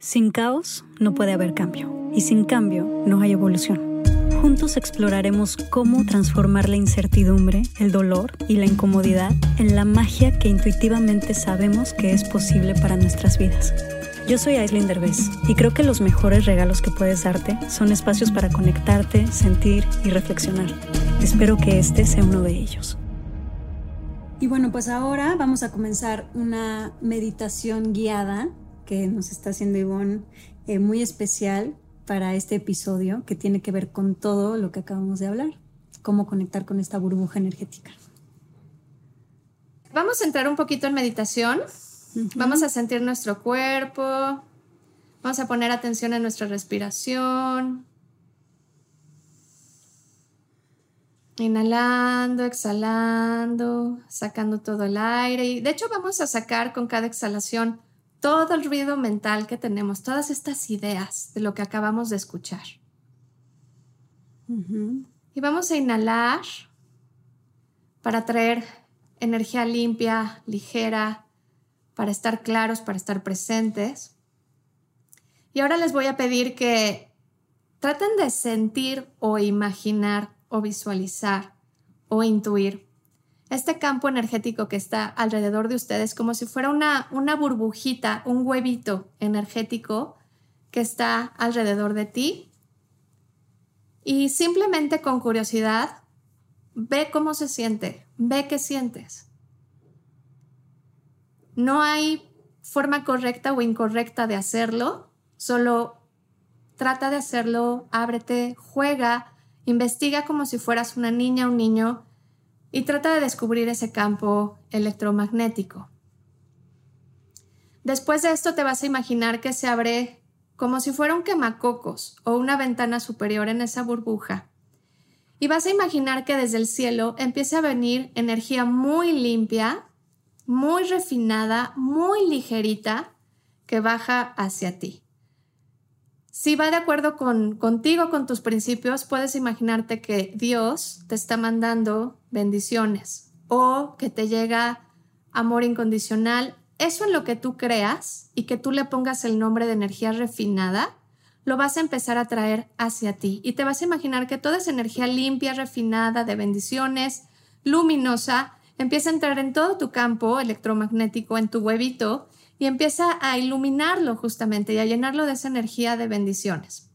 Sin caos no puede haber cambio y sin cambio no hay evolución. Juntos exploraremos cómo transformar la incertidumbre, el dolor y la incomodidad en la magia que intuitivamente sabemos que es posible para nuestras vidas. Yo soy Aislinn Derbez y creo que los mejores regalos que puedes darte son espacios para conectarte, sentir y reflexionar. Espero que este sea uno de ellos. Y bueno, pues ahora vamos a comenzar una meditación guiada que nos está haciendo Ivonne eh, muy especial para este episodio que tiene que ver con todo lo que acabamos de hablar, cómo conectar con esta burbuja energética. Vamos a entrar un poquito en meditación, vamos a sentir nuestro cuerpo, vamos a poner atención en nuestra respiración. Inhalando, exhalando, sacando todo el aire. Y de hecho vamos a sacar con cada exhalación todo el ruido mental que tenemos, todas estas ideas de lo que acabamos de escuchar. Y vamos a inhalar para traer energía limpia, ligera, para estar claros, para estar presentes. Y ahora les voy a pedir que traten de sentir o imaginar o visualizar o intuir este campo energético que está alrededor de ustedes como si fuera una, una burbujita, un huevito energético que está alrededor de ti. Y simplemente con curiosidad, ve cómo se siente, ve qué sientes. No hay forma correcta o incorrecta de hacerlo, solo trata de hacerlo, ábrete, juega, investiga como si fueras una niña o un niño y trata de descubrir ese campo electromagnético. Después de esto te vas a imaginar que se abre como si fuera un quemacocos o una ventana superior en esa burbuja. Y vas a imaginar que desde el cielo empieza a venir energía muy limpia, muy refinada, muy ligerita, que baja hacia ti. Si va de acuerdo con, contigo, con tus principios, puedes imaginarte que Dios te está mandando bendiciones o que te llega amor incondicional. Eso en lo que tú creas y que tú le pongas el nombre de energía refinada, lo vas a empezar a traer hacia ti y te vas a imaginar que toda esa energía limpia, refinada, de bendiciones, luminosa, empieza a entrar en todo tu campo electromagnético, en tu huevito, y empieza a iluminarlo justamente y a llenarlo de esa energía de bendiciones.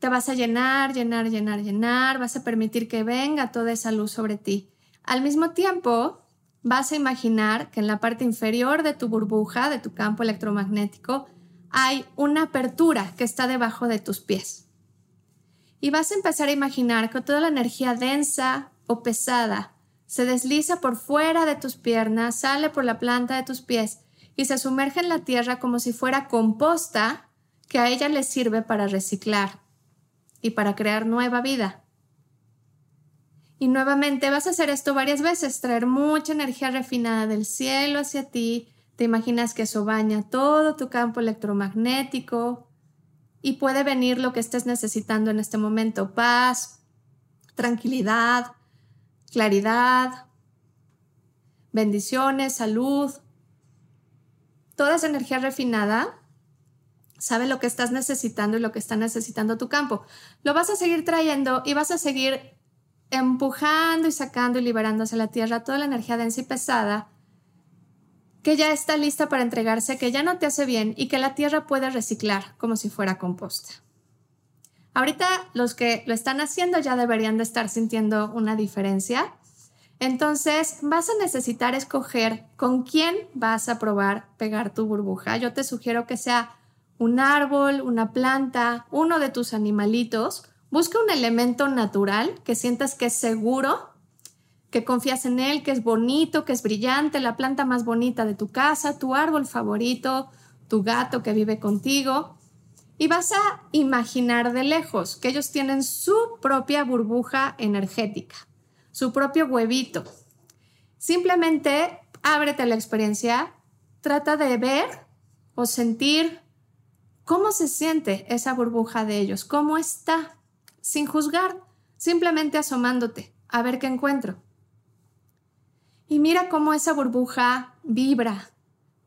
Te vas a llenar, llenar, llenar, llenar, vas a permitir que venga toda esa luz sobre ti. Al mismo tiempo, vas a imaginar que en la parte inferior de tu burbuja, de tu campo electromagnético, hay una apertura que está debajo de tus pies. Y vas a empezar a imaginar que toda la energía densa o pesada se desliza por fuera de tus piernas, sale por la planta de tus pies y se sumerge en la tierra como si fuera composta que a ella le sirve para reciclar y para crear nueva vida. Y nuevamente vas a hacer esto varias veces, traer mucha energía refinada del cielo hacia ti, te imaginas que eso baña todo tu campo electromagnético y puede venir lo que estés necesitando en este momento, paz, tranquilidad, claridad, bendiciones, salud, toda esa energía refinada sabe lo que estás necesitando y lo que está necesitando tu campo. Lo vas a seguir trayendo y vas a seguir empujando y sacando y liberando hacia la tierra toda la energía densa y pesada que ya está lista para entregarse, que ya no te hace bien y que la tierra puede reciclar como si fuera composta. Ahorita los que lo están haciendo ya deberían de estar sintiendo una diferencia entonces vas a necesitar escoger con quién vas a probar pegar tu burbuja. Yo te sugiero que sea un árbol, una planta, uno de tus animalitos. Busca un elemento natural que sientas que es seguro, que confías en él, que es bonito, que es brillante, la planta más bonita de tu casa, tu árbol favorito, tu gato que vive contigo. Y vas a imaginar de lejos que ellos tienen su propia burbuja energética su propio huevito. Simplemente ábrete la experiencia, trata de ver o sentir cómo se siente esa burbuja de ellos, cómo está, sin juzgar, simplemente asomándote a ver qué encuentro. Y mira cómo esa burbuja vibra,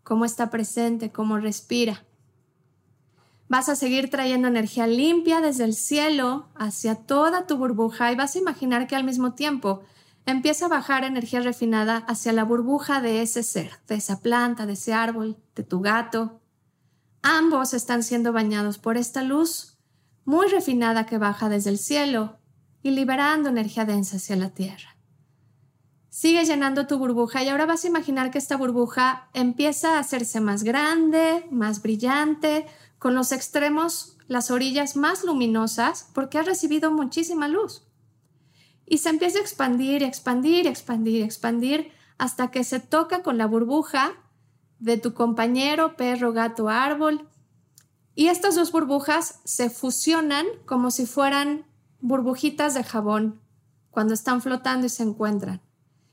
cómo está presente, cómo respira. Vas a seguir trayendo energía limpia desde el cielo hacia toda tu burbuja y vas a imaginar que al mismo tiempo empieza a bajar energía refinada hacia la burbuja de ese ser, de esa planta, de ese árbol, de tu gato. Ambos están siendo bañados por esta luz muy refinada que baja desde el cielo y liberando energía densa hacia la tierra. Sigue llenando tu burbuja y ahora vas a imaginar que esta burbuja empieza a hacerse más grande, más brillante, con los extremos, las orillas más luminosas, porque ha recibido muchísima luz. Y se empieza a expandir, expandir, expandir, expandir, hasta que se toca con la burbuja de tu compañero, perro, gato, árbol. Y estas dos burbujas se fusionan como si fueran burbujitas de jabón cuando están flotando y se encuentran.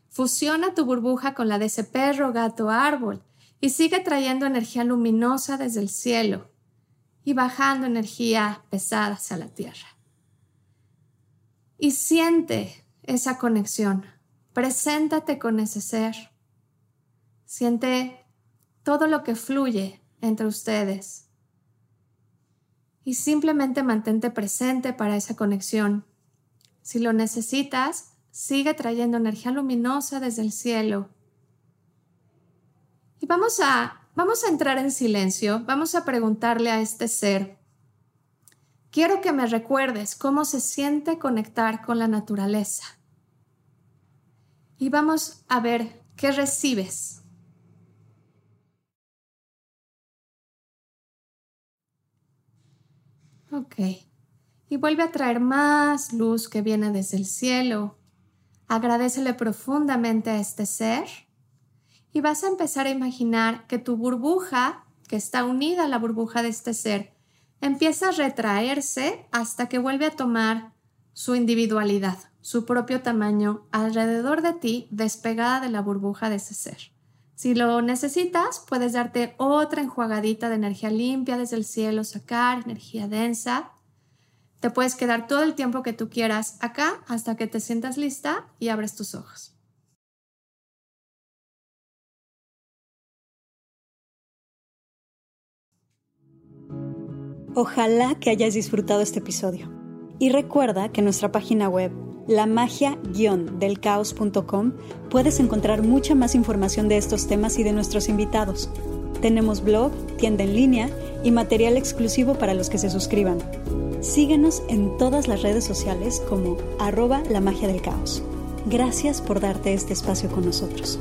Fusiona tu burbuja con la de ese perro, gato, árbol y sigue trayendo energía luminosa desde el cielo y bajando energía pesada hacia la tierra. Y siente esa conexión. Preséntate con ese ser. Siente todo lo que fluye entre ustedes. Y simplemente mantente presente para esa conexión. Si lo necesitas, sigue trayendo energía luminosa desde el cielo. Y vamos a Vamos a entrar en silencio, vamos a preguntarle a este ser, quiero que me recuerdes cómo se siente conectar con la naturaleza. Y vamos a ver qué recibes. Ok. Y vuelve a traer más luz que viene desde el cielo. Agradecele profundamente a este ser y vas a empezar a imaginar que tu burbuja, que está unida a la burbuja de este ser, empieza a retraerse hasta que vuelve a tomar su individualidad, su propio tamaño alrededor de ti, despegada de la burbuja de ese ser. Si lo necesitas, puedes darte otra enjuagadita de energía limpia desde el cielo, sacar energía densa. Te puedes quedar todo el tiempo que tú quieras acá hasta que te sientas lista y abres tus ojos. Ojalá que hayas disfrutado este episodio. Y recuerda que en nuestra página web, lamagia-delcaos.com, puedes encontrar mucha más información de estos temas y de nuestros invitados. Tenemos blog, tienda en línea y material exclusivo para los que se suscriban. Síguenos en todas las redes sociales como arroba la magia del caos. Gracias por darte este espacio con nosotros.